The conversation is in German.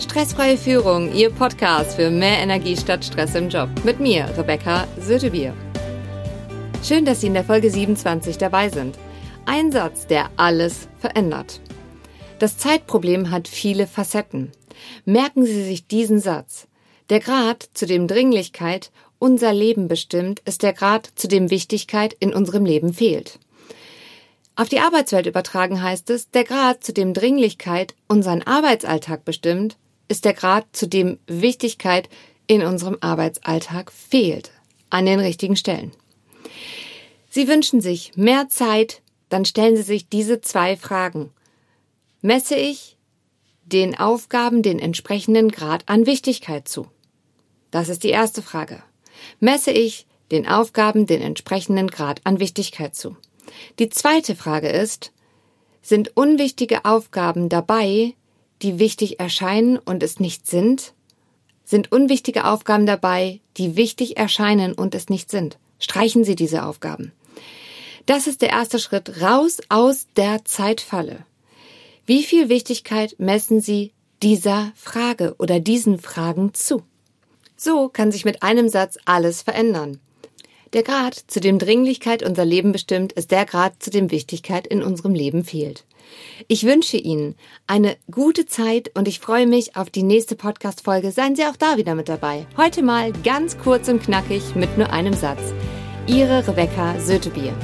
Stressfreie Führung, Ihr Podcast für mehr Energie statt Stress im Job. Mit mir, Rebecca Sötebier. Schön, dass Sie in der Folge 27 dabei sind. Ein Satz, der alles verändert. Das Zeitproblem hat viele Facetten. Merken Sie sich diesen Satz. Der Grad, zu dem Dringlichkeit unser Leben bestimmt, ist der Grad, zu dem Wichtigkeit in unserem Leben fehlt. Auf die Arbeitswelt übertragen heißt es, der Grad, zu dem Dringlichkeit unseren Arbeitsalltag bestimmt, ist der Grad, zu dem Wichtigkeit in unserem Arbeitsalltag fehlt, an den richtigen Stellen. Sie wünschen sich mehr Zeit, dann stellen Sie sich diese zwei Fragen. Messe ich den Aufgaben den entsprechenden Grad an Wichtigkeit zu? Das ist die erste Frage. Messe ich den Aufgaben den entsprechenden Grad an Wichtigkeit zu? Die zweite Frage ist, sind unwichtige Aufgaben dabei, die wichtig erscheinen und es nicht sind? Sind unwichtige Aufgaben dabei, die wichtig erscheinen und es nicht sind? Streichen Sie diese Aufgaben. Das ist der erste Schritt raus aus der Zeitfalle. Wie viel Wichtigkeit messen Sie dieser Frage oder diesen Fragen zu? So kann sich mit einem Satz alles verändern. Der Grad, zu dem Dringlichkeit unser Leben bestimmt, ist der Grad, zu dem Wichtigkeit in unserem Leben fehlt. Ich wünsche Ihnen eine gute Zeit und ich freue mich auf die nächste Podcast-Folge. Seien Sie auch da wieder mit dabei. Heute mal ganz kurz und knackig mit nur einem Satz. Ihre Rebecca Sötebier.